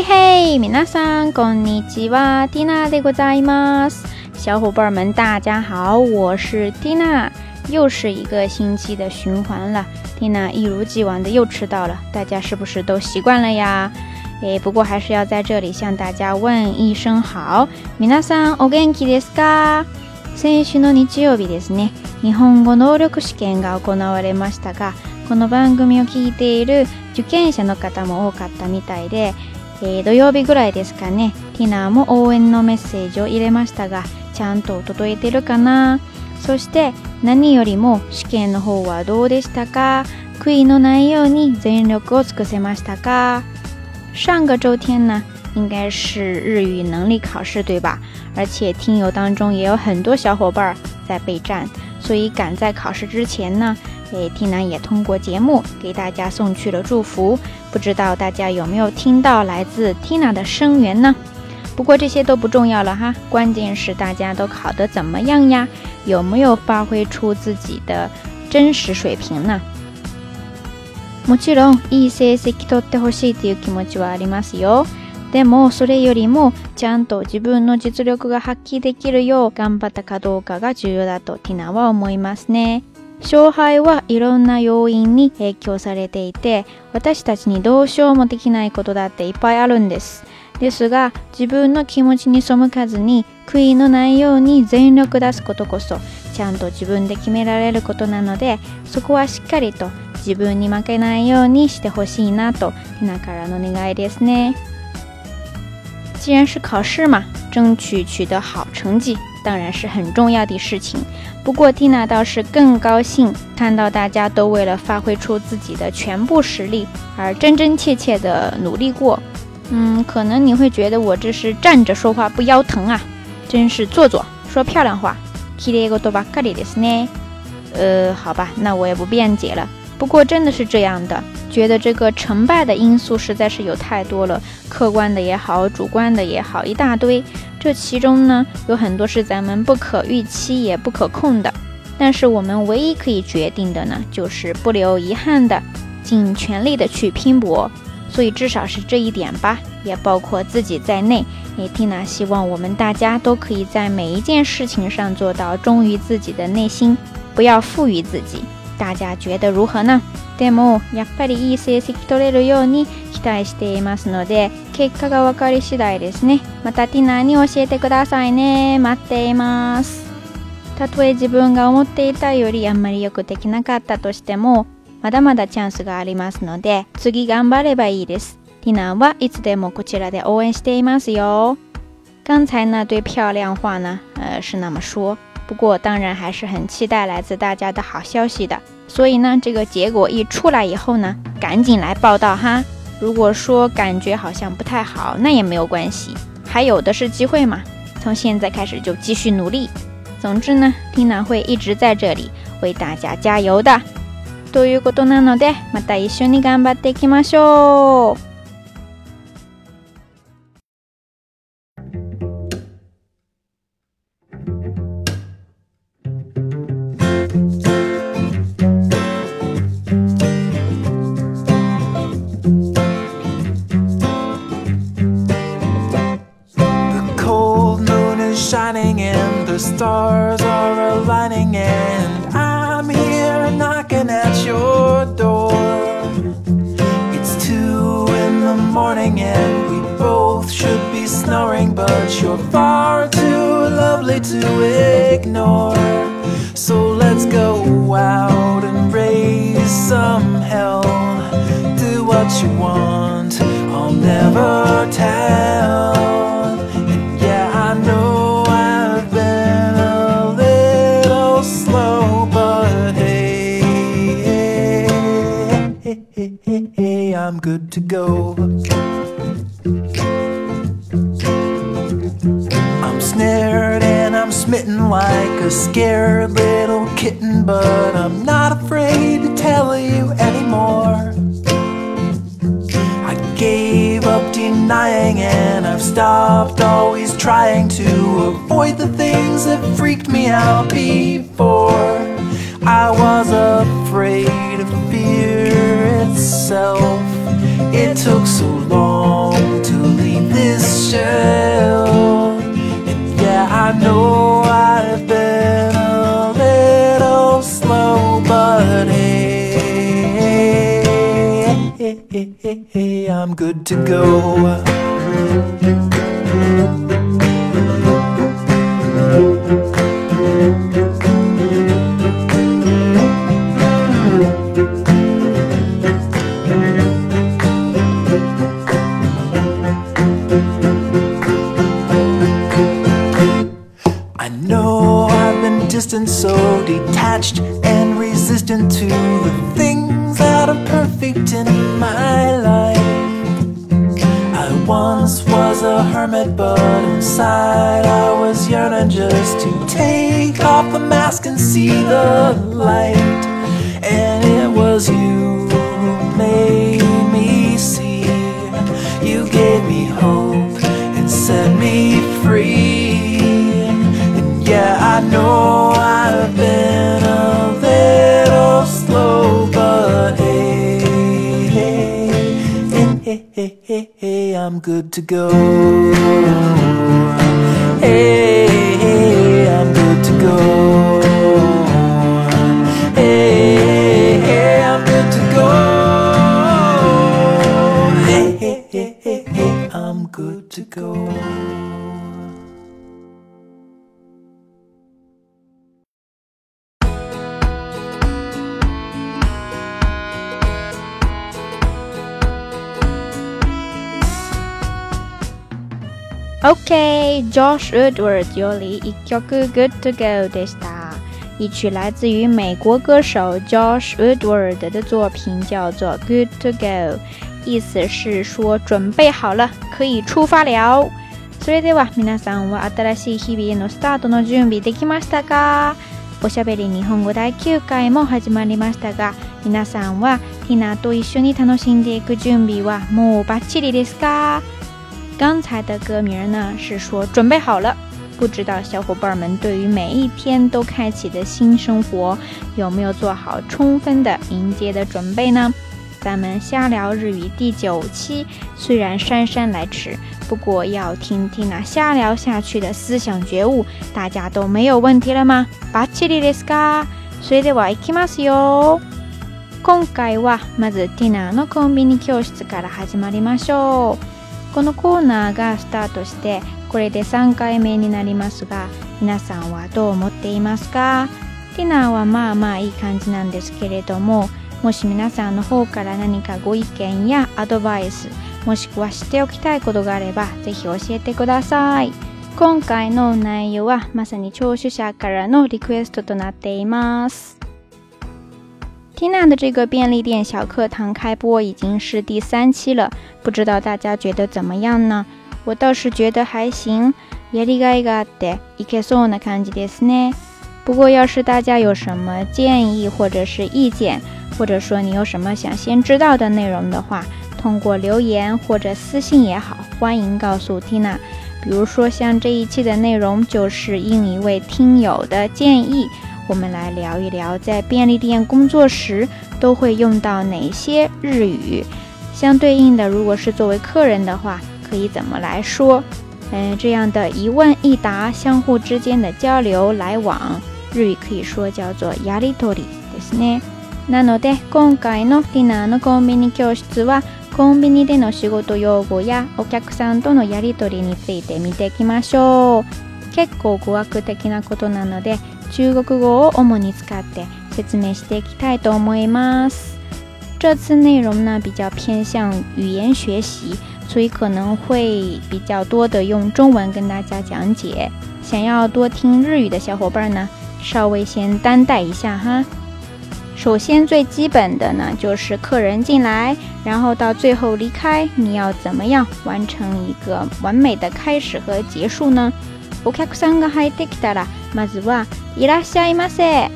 嘿嘿，皆さんこんにちは，Tina でございます。小伙伴们，大家好，我是 Tina。又是一个星期的循环了，Tina 一如既往的又迟到了，大家是不是都习惯了呀？诶，不过还是要在这里向大家问一声好，皆さんお元気ですか？先週の日曜日ですね、日本語能力試験が行われましたが、この番組を聞いている受験者の方も多かったみたいで、えー、土曜日ぐらいですかねティナーも応援のメッセージを入れましたがちゃんと届いてるかなそして何よりも試験の方はどうでしたか悔いのないように全力を尽くせましたか上个周天呢应该是日语能力考试对吧？而且听友当中也有很多小伙伴在备战，所以赶在考试之前呢，给 Tina 也通过节目给大家送去了祝福，不知道大家有没有听到来自 Tina 的声援呢？不过这些都不重要了哈，关键是大家都考得怎么样呀？有没有发挥出自己的真实水平呢？もちろんい成績取ってしいという気持ちはありますよ。でもそれよりもちゃんと自分の実力が発揮できるよう頑張ったかどうかが重要だとは思いますね。勝敗はいろんな要因に影響されていて私たちにどうしようもできないことだっていっぱいあるんですですが自分の気持ちに背かずに悔いのないように全力出すことこそちゃんと自分で決められることなのでそこはしっかりと自分に負けないようにしてほしいなとひなからの願いですね既然是考试嘛争取取得好成绩当然是很重要的事情，不过蒂娜倒是更高兴看到大家都为了发挥出自己的全部实力而真真切切的努力过。嗯，可能你会觉得我这是站着说话不腰疼啊，真是做作，说漂亮话。呃，好吧，那我也不辩解了。不过真的是这样的，觉得这个成败的因素实在是有太多了，客观的也好，主观的也好，一大堆。这其中呢，有很多是咱们不可预期也不可控的。但是我们唯一可以决定的呢，就是不留遗憾的，尽全力的去拼搏。所以至少是这一点吧，也包括自己在内。也蒂娜希望我们大家都可以在每一件事情上做到忠于自己的内心，不要负于自己。大家觉得如何呢でも、やっぱりいい成績取れるように期待していますので、結果が分かり次第ですね。またティナーに教えてくださいね。待っています。たとえ自分が思っていたよりあんまりよくできなかったとしても、まだまだチャンスがありますので、次頑張ればいいです。ティナーはいつでもこちらで応援していますよ。刚才那对漂亮话呢，呃，是那么说。不过，当然还是很期待来自大家的好消息的。所以呢，这个结果一出来以后呢，赶紧来报道哈。如果说感觉好像不太好，那也没有关系，还有的是机会嘛。从现在开始就继续努力。总之呢，听南会一直在这里为大家加油的。hey, hey, hey, I'm good to go. I'm snared and I'm smitten like a scared little kitten, but I'm not afraid to tell you anymore. I gave up denying and I've stopped always trying to avoid the things that freaked me out before. I was afraid of fear myself. It took so long to leave this shell. And yeah, I know I've been a little slow, but hey, hey, hey, hey I'm good to go. so detached and resistant to the things that are perfect in my life. I once was a hermit, but inside I was yearning just to take off the mask and see the light. And it was you. I know I've been a little slow, but hey, hey, hey, hey, hey, hey I'm good to go. Hey. OK, Josh Woodward より一曲 Good to Go でした。一曲来自于美国歌手 Josh Woodward 的作品，叫做 Good to Go，意思是说准备好了，可以出发了。それでは皆さんは新しい日々へのスタートの準備できましたかおしゃべり日本語第9回も始まりましたが皆さんはティナと一緒に楽しんでいく準備はもうバッチリですか刚才的歌名呢？是说准备好了。不知道小伙伴们对于每一天都开启的新生活，有没有做好充分的迎接的准备呢？咱们瞎聊日语第九期虽然姗姗来迟，不过要听听啊，瞎聊下去的思想觉悟，大家都没有问题了吗？バッチリですか？それでは行きますよ。今回はまずティナのコンビニ教室から始まりましょう。このコーナーがスタートしてこれで3回目になりますが皆さんはどう思っていますかティナーはまあまあいい感じなんですけれどももし皆さんの方から何かご意見やアドバイスもしくは知っておきたいことがあればぜひ教えてください今回の内容はまさに聴取者からのリクエストとなっています缇娜的这个便利店小课堂开播已经是第三期了，不知道大家觉得怎么样呢？我倒是觉得还行。不过要是大家有什么建议或者是意见，或者说你有什么想先知道的内容的话，通过留言或者私信也好，欢迎告诉缇娜。比如说像这一期的内容，就是应一位听友的建议。我们来聊一聊在便利店工作时都会用到哪些日语。相对应的，如果是作为客人的话，可以怎么来说？嗯、这样的一问一答，相互之间的交流来往，日语可以说叫做やりとりですね。なので、今回のディナーのコンビニ教室は、コンビニでの仕事用語やお客さんとのやりとりについて見ていきましょう。結構語学的なことなので、中国語を主に使って説明していきたいと思います。这次内容呢比较偏向语言学习，所以可能会比较多的用中文跟大家讲解。想要多听日语的小伙伴呢，稍微先担待一下哈。首先最基本的呢，就是客人进来，然后到最后离开，你要怎么样完成一个完美的开始和结束呢？お客さんが入ってきたらまずは「いらっしゃいませ」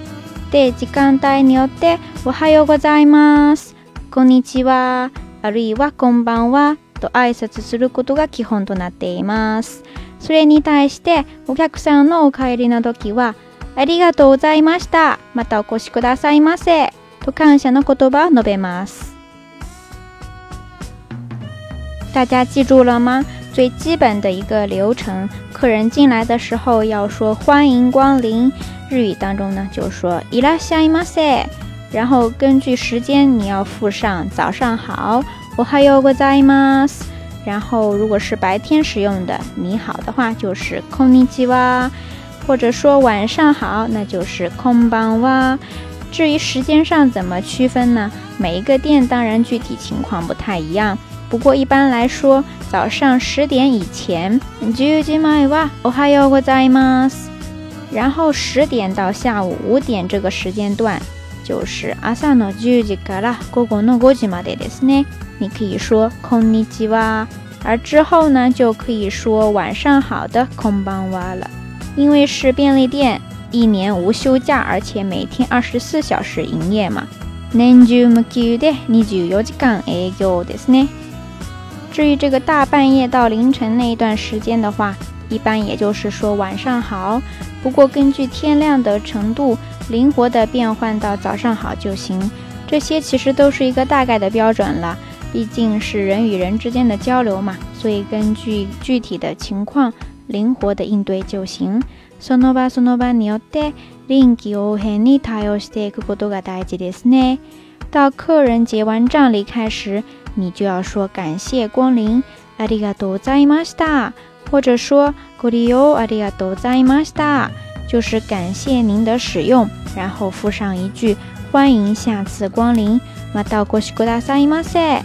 で時間帯によって「おはようございます」「こんにちは」あるいは「こんばんは」と挨拶することが基本となっていますそれに対してお客さんのお帰りの時は「ありがとうございました」「またお越しくださいませ」と感謝の言葉を述べます大家记住了吗？最基本的一个流程，客人进来的时候要说欢迎光临，日语当中呢就说いらっしゃいませ”。然后根据时间你要附上早上好，おはようございます。然后如果是白天使用的，你好的话就是こんにちは，或者说晚上好那就是こんばんは”。至于时间上怎么区分呢？每一个店当然具体情况不太一样。不过一般来说，早上十点以前，然后十点到下午五点这个时间段，就是你可以说“こんにちは”，而之后呢，就可以说“晚上好”的“こんばんは”了。因为是便利店，一年无休假，而且每天二十四小时营业嘛，年中無休で二十四時間営業ですね。至于这个大半夜到凌晨那一段时间的话，一般也就是说晚上好。不过根据天亮的程度，灵活的变换到早上好就行。这些其实都是一个大概的标准了，毕竟是人与人之间的交流嘛，所以根据具体的情况灵活的应对就行。到客人结完账离开时，你就要说感谢光临，ありがとうございました。或者说，good you，ありがとうございました。就是感谢您的使用，然后附上一句，欢迎下次光临。またごくださいませ。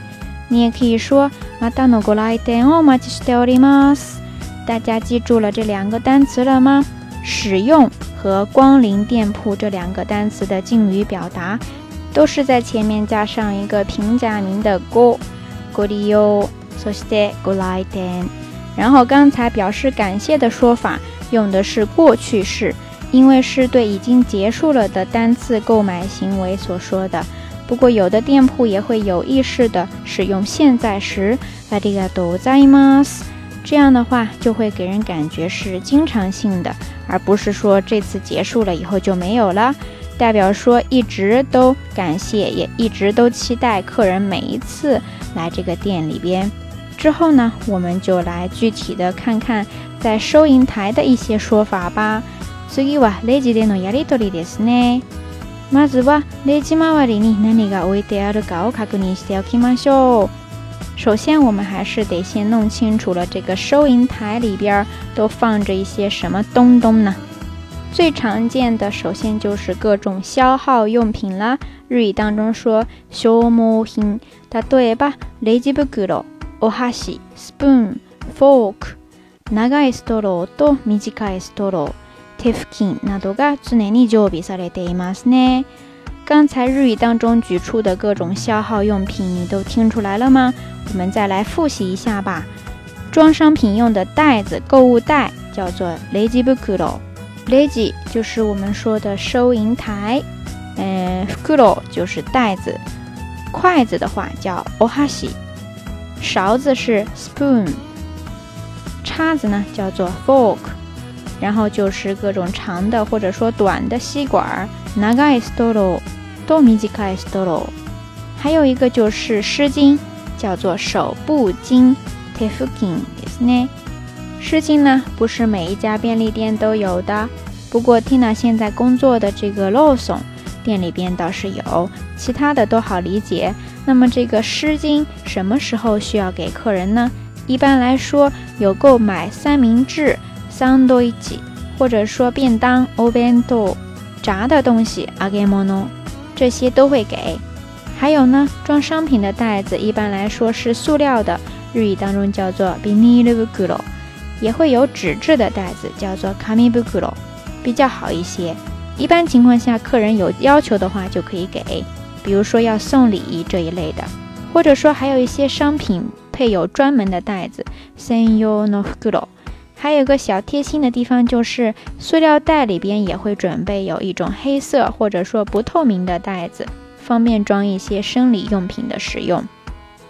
你也可以说。またのご来店を待ちしております。大家记住了这两个单词了吗？使用和光临店铺这两个单词的敬语表达。都是在前面加上一个平假名的 g o g o o d i o s o s e t g o o d l i g h t e n 然后刚才表示感谢的说法用的是过去式，因为是对已经结束了的单次购买行为所说的。不过有的店铺也会有意识的使用现在时，“vadigadozaimas”，这样的话就会给人感觉是经常性的，而不是说这次结束了以后就没有了。代表说，一直都感谢，也一直都期待客人每一次来这个店里边。之后呢，我们就来具体的看看在收银台的一些说法吧。首先，我们还是得先弄清楚了这个收银台里边都放着一些什么东东呢？最常见的，首先就是各种消耗用品啦。日语当中说，消耗品、例えばレジ袋、お箸、スプーン、フォーク、長いストローと短いストロー、手付金などが常に常備されていますね。刚才日语当中举出的各种消耗用品，你都听出来了吗？我们再来复习一下吧。装商品用的袋子，购物袋叫做レジ袋。lazy 就是我们说的收银台呃 fukuro 就是袋子筷子的话叫 ohashi 勺子是 spoon 叉子呢叫做 fork 然后就是各种长的或者说短的吸管 nagai s t o r u 多米吉 cai s t o r o 还有一个就是湿巾叫做手部巾 tfukiy e is nair 湿巾呢，不是每一家便利店都有的。不过 Tina 现在工作的这个 Lawson 店里边倒是有，其他的都好理解。那么这个湿巾什么时候需要给客人呢？一般来说，有购买三明治 （sandwich） 或者说便当 （bento） o 炸的东西 a g a m o n o 这些都会给。还有呢，装商品的袋子一般来说是塑料的，日语当中叫做 b i n i l u g u r o 也会有纸质的袋子，叫做 kami bukuro，比较好一些。一般情况下，客人有要求的话就可以给，比如说要送礼这一类的，或者说还有一些商品配有专门的袋子 s e n y o r no bukuro。还有个小贴心的地方，就是塑料袋里边也会准备有一种黑色或者说不透明的袋子，方便装一些生理用品的使用。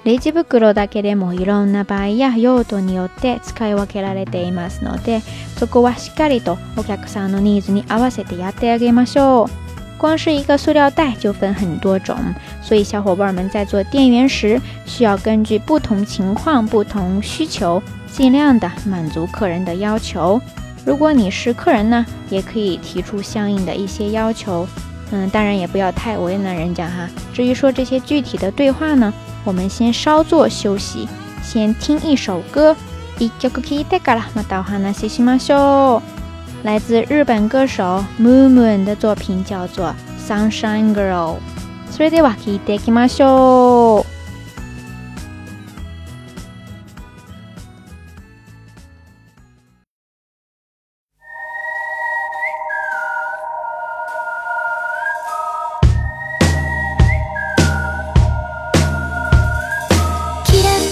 レジ袋だけでもいろんな場合や用途によって使い分けられていますので、そこはしっかりとお客さんのニーズに合わせてやってあげましょう。光是一个塑料袋就分很多种，所以小伙伴们在做店员时，需要根据不同情况、不同需求，尽量的满足客人的要求。如果你是客人呢，也可以提出相应的一些要求。嗯，当然也不要太为难人家哈。至于说这些具体的对话呢？我们先稍作休息，先听一首歌。i k i g a からま a お話 a し a しょう。来自日本歌手 Moon 的作品叫做《Sunshine Girl》，所いていきましょう。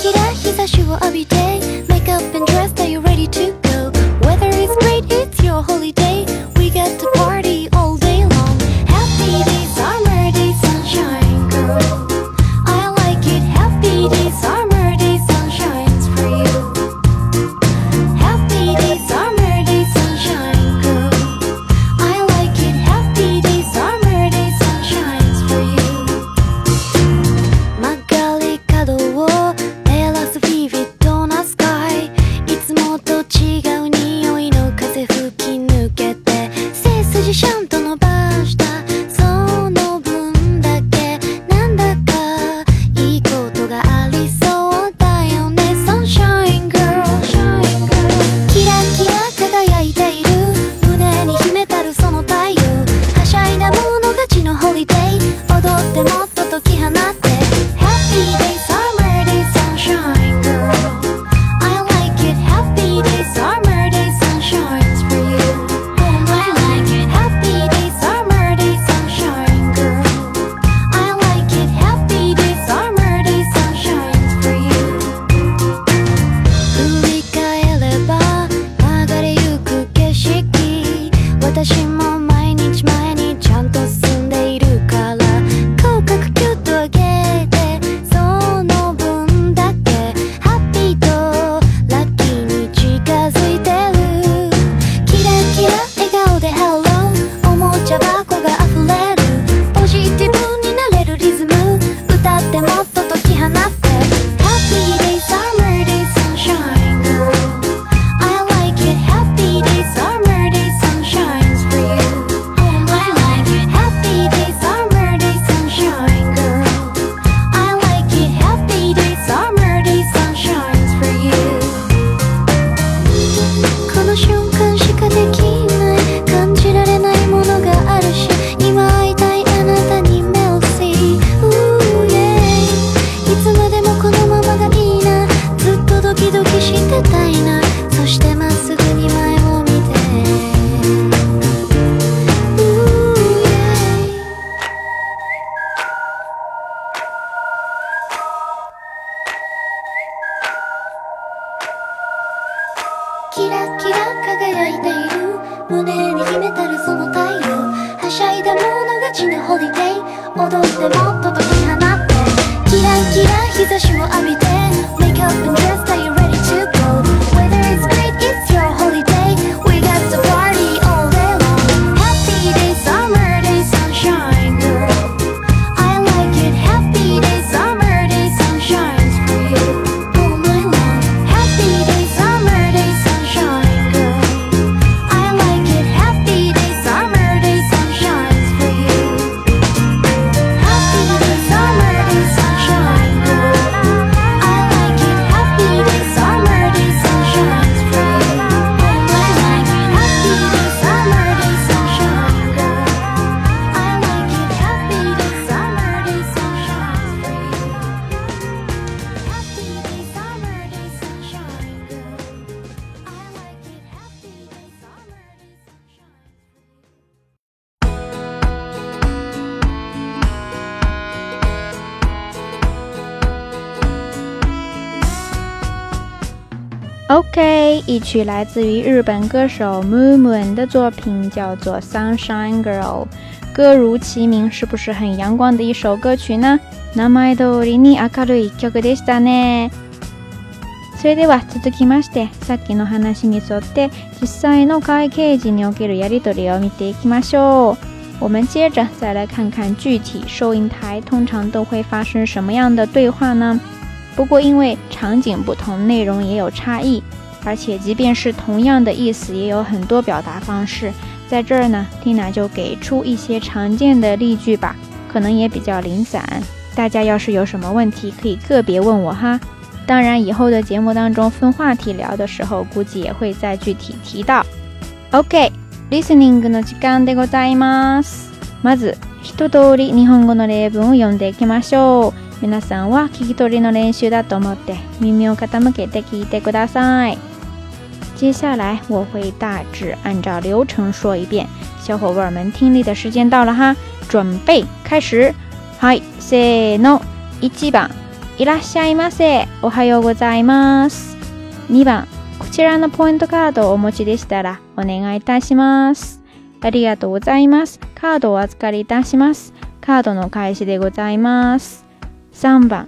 キラ日差しを浴びて Make up and dress, are you ready to go? Weather is great, it's your holy. 一曲来自于日本歌手 Moon 的作品，叫做《Sunshine Girl》。歌如其名，是不是很阳光的一首歌曲呢？名前通りに明るい曲でしたね。それでは続きまして、さっきの話に沿って実際の会計時に起きるやり取りを見ていきましょう。我们接着再来看看具体收银台通常都会发生什么样的对话呢？不过因为场景不同，内容也有差异。而且，即便是同样的意思，也有很多表达方式。在这儿呢，Tina 就给出一些常见的例句吧，可能也比较零散。大家要是有什么问题，可以个别问我哈。当然，以后的节目当中分话题聊的时候，估计也会再具体提到。OK，Listening の時間でございます。まず、一通り日本語の例文を読んでいきましょう。皆さんは聞き取りの練習だと思って、耳を傾けて聞いてください。接下来我会大致按照流程说一遍。小伙伴们听力的时间到了哈，准备开始。はい、せーの。1番、いらっしゃいませ。おはようございます。2番、こちらのポイントカードをお持ちでしたらお願いいたします。ありがとうございます。カードをお預かりいたします。カードの開始でございます。3番、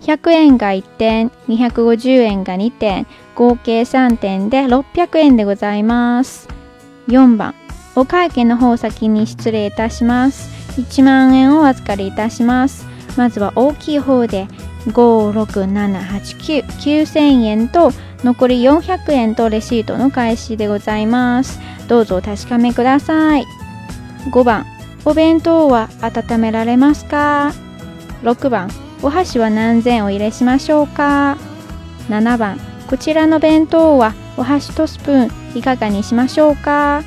100円が1点、250円が2点、合計3点で600円でございます4番お会計の方先に失礼いたします1万円をお預かりいたしますまずは大きい方で567899000円と残り400円とレシートの開始でございますどうぞお確かめください5番お弁当は温められますか6番お箸は何千を入れしましょうか7番こちらの弁当はお箸とスプーンいかがにしましょうか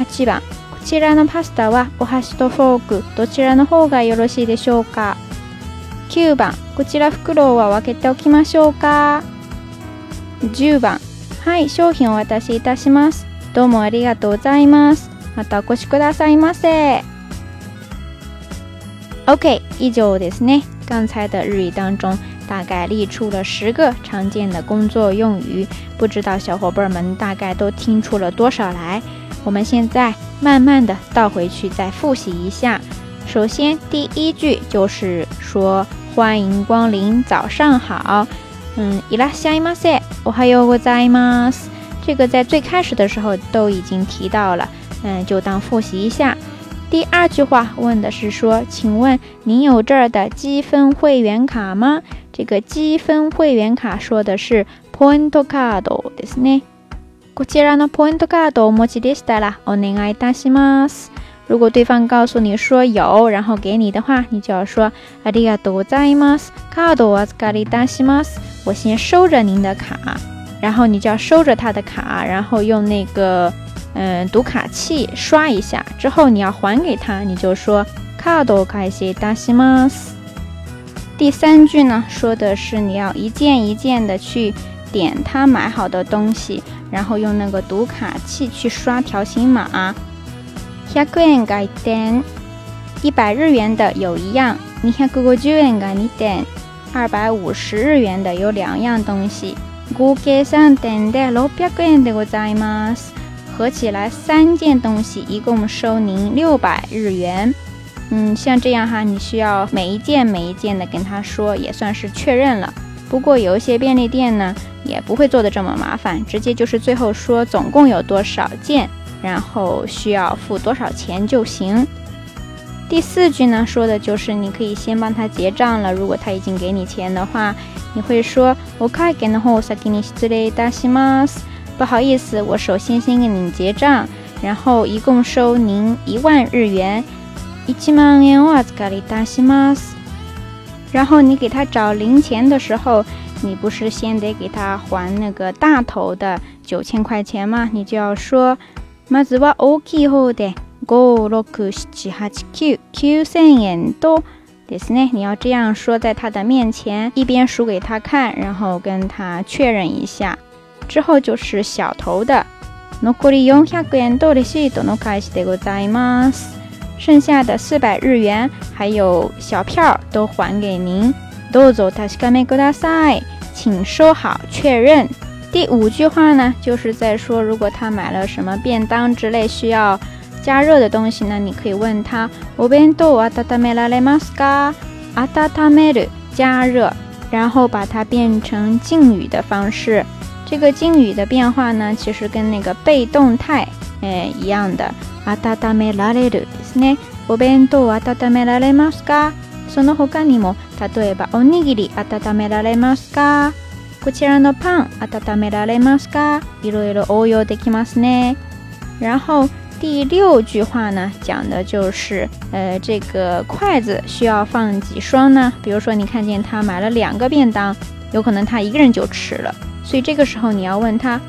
8番こちらのパスタはお箸とフォークどちらの方がよろしいでしょうか9番こちら袋は分けておきましょうか10番はい商品をお渡しいたしますどうもありがとうございますまたお越しくださいませ OK 以上ですね刚才的日语当中大概列出了十个常见的工作用语，不知道小伙伴们大概都听出了多少来？我们现在慢慢的倒回去再复习一下。首先，第一句就是说“欢迎光临，早上好”。嗯，らっしゃいませ。おはようございます。这个在最开始的时候都已经提到了，嗯，就当复习一下。第二句话问的是说，请问您有这儿的积分会员卡吗？这个积分会员卡说的是 point card，对不对？こちらのポイントカードお持ちでしたらお願いいたします。如果对方告诉你说有，然后给你的话，你就要说ありがとうございます。カードは差りいたします。我先收着您的卡，然后你就要收着他的卡，然后用那个。嗯，读卡器刷一下之后，你要还给他，你就说“カード返し、いします”。第三句呢，说的是你要一件一件的去点他买好的东西，然后用那个读卡器去刷条形码。百円が一点，一百日元的有一样；二百五十日元的有两样东西。合計三点で六百円でございます。合起来三件东西，一共收您六百日元。嗯，像这样哈，你需要每一件每一件的跟他说，也算是确认了。不过有一些便利店呢，也不会做的这么麻烦，直接就是最后说总共有多少件，然后需要付多少钱就行。第四句呢，说的就是你可以先帮他结账了。如果他已经给你钱的话，你会说：“我开给的话，请你失礼いたします。”不好意思，我首先先给您结账，然后一共收您一万日元。然后你给他找零钱的时候，你不是先得给他还那个大头的九千块钱吗？你就要说，まずは大きい方で五六七八九九千円とですね。你要这样说，在他的面前一边数给他看，然后跟他确认一下。之后就是小头的，残りリ用百円ドルです。ドノカエでございます。剩下的四百日元还有小票都还给您。どうぞタシカメださい。请收好，确认。第五句话呢，就是在说，如果他买了什么便当之类需要加热的东西呢，你可以问他、お弁当はためられますか？あめる加热，然后把它变成敬语的方式。这个敬语的变化呢，其实跟那个被动态，哎一样的。あたためられるですね。お弁当は温められますか？その他にも、例えばおにぎり温められますか？こちらのパン温められますか？いろいろ応用できますね。然后第六句话呢，讲的就是，呃，这个筷子需要放几双呢？比如说你看见他买了两个便当，有可能他一个人就吃了。所以这个时候你要问他，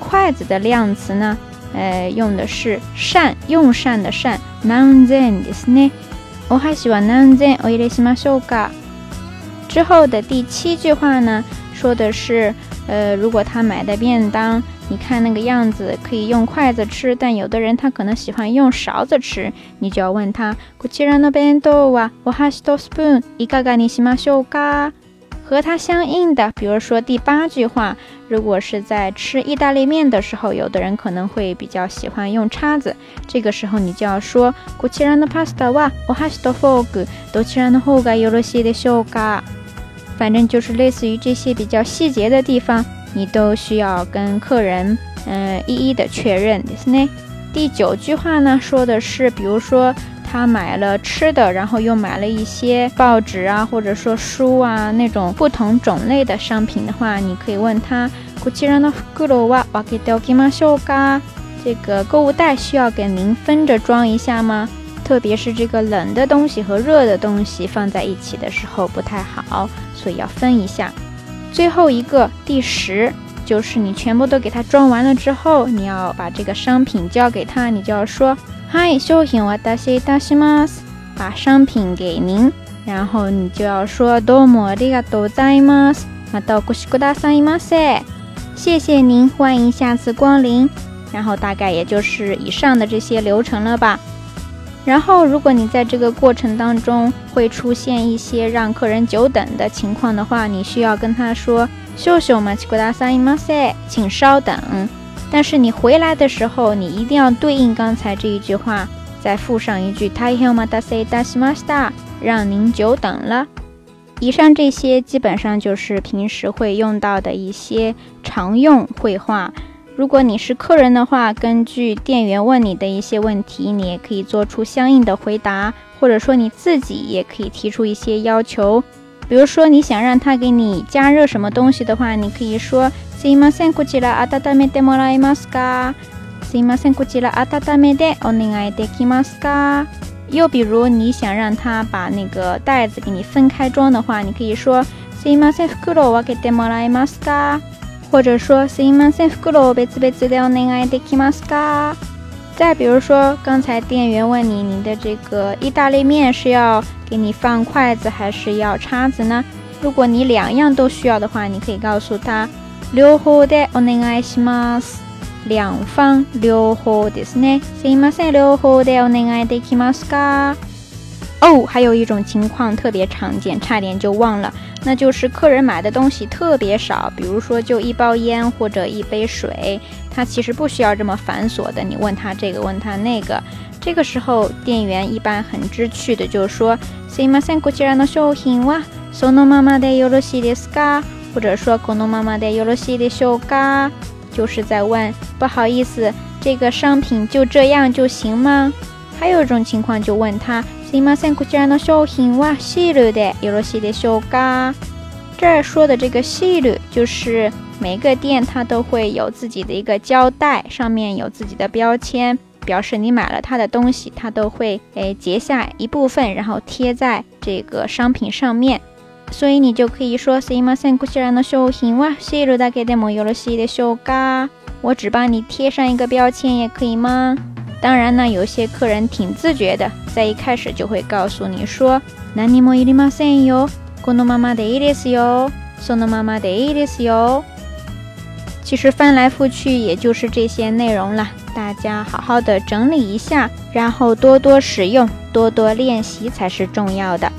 筷子的量词呢？呃，用的是“膳”，用膳的“膳”。之后的第七句话呢，说的是，呃，如果他买的便当，你看那个样子可以用筷子吃，但有的人他可能喜欢用勺子吃，你就要问他，こちらの弁当，はお箸とスプーンいかがにしましょうか？你和它相应的，比如说第八句话，如果是在吃意大利面的时候，有的人可能会比较喜欢用叉子，这个时候你就要说，こちらのパスタ c お箸 a n ォークどちらの方 o s ろしいでしょ g a 反正就是类似于这些比较细节的地方，你都需要跟客人嗯一一的确认，是呢。第九句话呢，说的是比如说。他买了吃的，然后又买了一些报纸啊，或者说书啊，那种不同种类的商品的话，你可以问他。这个购物袋需要给您分着装一下吗？特别是这个冷的东西和热的东西放在一起的时候不太好，所以要分一下。最后一个第十，就是你全部都给他装完了之后，你要把这个商品交给他，你就要说。嗨，商品を渡しいたします。把商品给您，然后你就要说どうもありがとうございます。またお越しくださいませ。谢谢您，欢迎下次光临。然后大概也就是以上的这些流程了吧。然后如果你在这个过程当中会出现一些让客人久等的情况的话，你需要跟他说秀秀嘛，すくだ三いませ，请稍等。但是你回来的时候，你一定要对应刚才这一句话，再附上一句 t a y 达 e 达西 a d 达”，让您久等了。以上这些基本上就是平时会用到的一些常用会话。如果你是客人的话，根据店员问你的一些问题，你也可以做出相应的回答，或者说你自己也可以提出一些要求。比如说你想让他给你加热什么东西的话，你可以说。すいません、こちら温めてもらえますか？すいません、こちら温めでお願いできますか？要是你想让他把那个袋子给你分开装的话，你可以说すいません、袋を温めてもらえますか？或者说すいません、袋を別々でお願いできますか？再比如说，刚才店员问你，你的这个意大利面是要给你放筷子还是要叉子呢？如果你两样都需要的话，你可以告诉他。両方でお願いします。両方両方ですね。すいません、両方でお願いできますか？哦，还有一种情况特别常见，差点就忘了，那就是客人买的东西特别少，比如说就一包烟或者一杯水，他其实不需要这么繁琐的，你问他这个，问他那个。这个时候，店员一般很知趣的，就是说，すいません、こちらの商品はそのままでよろしいですか？或者说，广东妈妈在俄罗斯的小嘎，就是在问不好意思，这个商品就这样就行吗？还有一种情况就问他，西马三国家的小平娃，西路的俄罗斯的小嘎。这儿说的这个西路，就是每个店它都会有自己的一个胶带，上面有自己的标签，表示你买了他的东西，他都会诶截下一部分，然后贴在这个商品上面。所以你就可以说，什么辛苦起来能修行哇？收入大概得没有了，谁得修噶？我只帮你贴上一个标签也可以吗？当然呢，有些客人挺自觉的，在一开始就会告诉你说，哪里没一点嘛生意哟，广东妈妈的 ities 哟，山东妈妈的 i t i s 其实翻来覆去也就是这些内容了，大家好好的整理一下，然后多多使用，多多练习才是重要的。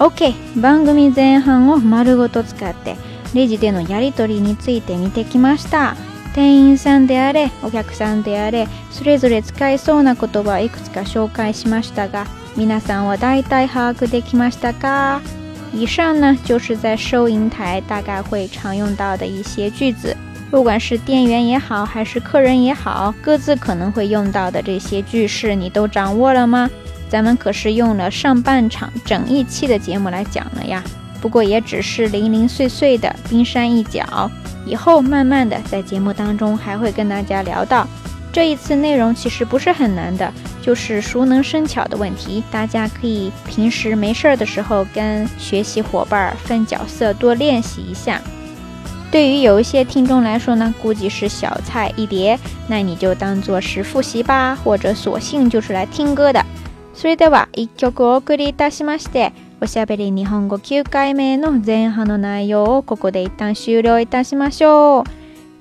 OK 番組前半を丸ごと使ってレジでのやり取りについて見てきました店員さんであれお客さんであれそれぞれ使えそうな言葉いくつか紹介しましたが皆さんは大体把握できましたか以上呢就是在收银台大概会常用到的一些句子，不管是店员也好，还是客人也好，各自可能会用到的这些句式，你都掌握了吗？咱们可是用了上半场整一期的节目来讲了呀，不过也只是零零碎碎的冰山一角。以后慢慢的在节目当中还会跟大家聊到。这一次内容其实不是很难的，就是熟能生巧的问题。大家可以平时没事儿的时候跟学习伙伴分角色多练习一下。对于有一些听众来说呢，估计是小菜一碟，那你就当做是复习吧，或者索性就是来听歌的。それでは一曲お送りいたしまして、おしゃべり日本語9回目の前半の内容をここで一旦終了いたしましょう。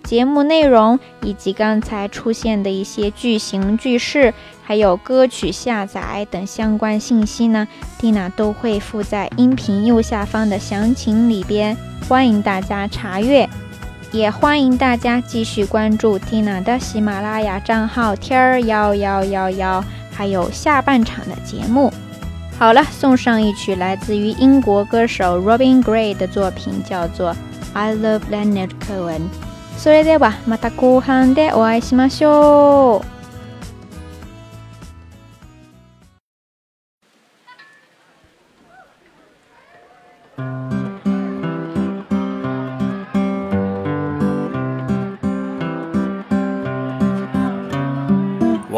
节目内容以及刚才出现的一些句型、句式，还有歌曲下载等相关信息呢，蒂娜都会附在音频右下方的详情里边，欢迎大家查阅，也欢迎大家继续关注蒂娜的喜马拉雅账号“天儿幺幺幺幺”。还有下半场的节目。好了，送上一曲来自于英国歌手 Robin Gray 的作品，叫做《I Love Leonard Cohen》。それでは、また後半でお会いしましょう。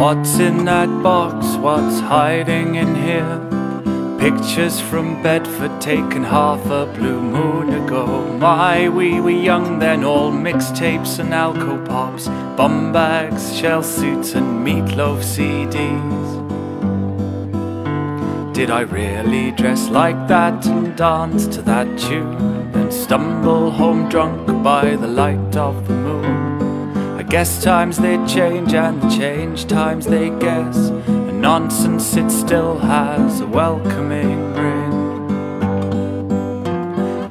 What's in that box? What's hiding in here? Pictures from Bedford taken half a blue moon ago. My, we were young then, all mixtapes and alcopops, bum bags, shell suits, and meatloaf CDs. Did I really dress like that and dance to that tune? Then stumble home drunk by the light of the moon? Guess times they change and change times they guess. And nonsense it still has a welcoming ring.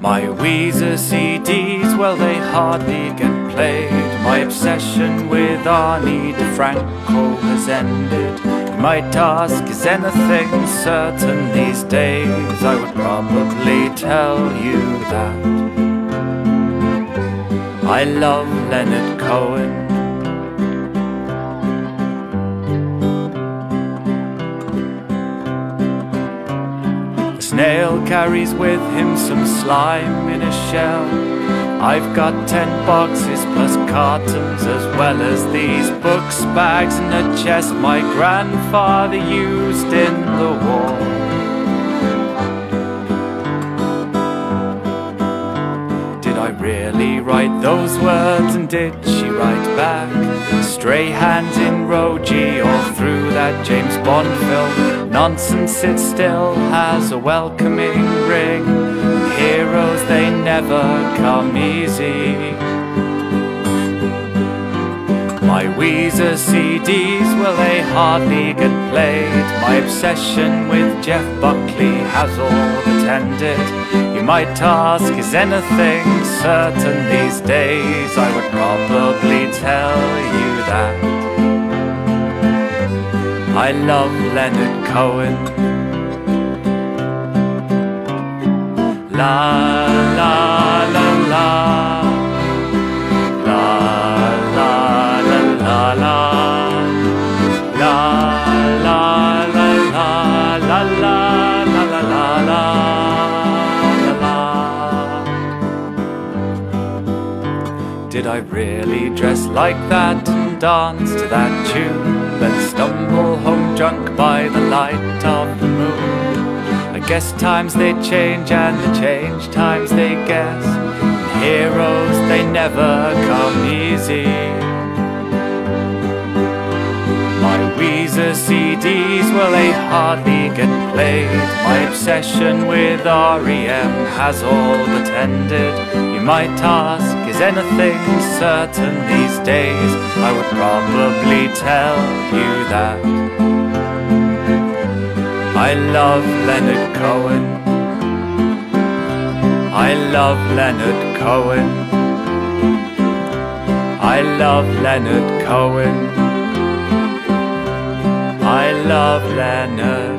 My Weezer CDs, well, they hardly get played. My obsession with Arnie DeFranco has ended. You my task is anything certain these days. I would probably tell you that. I love Leonard Cohen. snail carries with him some slime in a shell. I've got ten boxes plus cartons as well as these books, bags, and a chest my grandfather used in the war. Sally write those words and did she write back? Stray hands in Roji all through that James Bond film. Nonsense it still has a welcoming ring. Heroes they never come easy. My Weezer CDs, well they hardly get played. My obsession with Jeff Buckley has all attended. My task is anything certain these days, I would probably tell you that. I love Leonard Cohen. La la la la. Did I really dress like that and dance to that tune? Then stumble home drunk by the light of the moon. I guess times they change and the change times they guess. And heroes they never come easy. My Weezer CDs, well they hardly get played. My obsession with REM has all but ended. You might ask is anything certain these days, I would probably tell you that. I love Leonard Cohen. I love Leonard Cohen. I love Leonard Cohen. I love Leonard.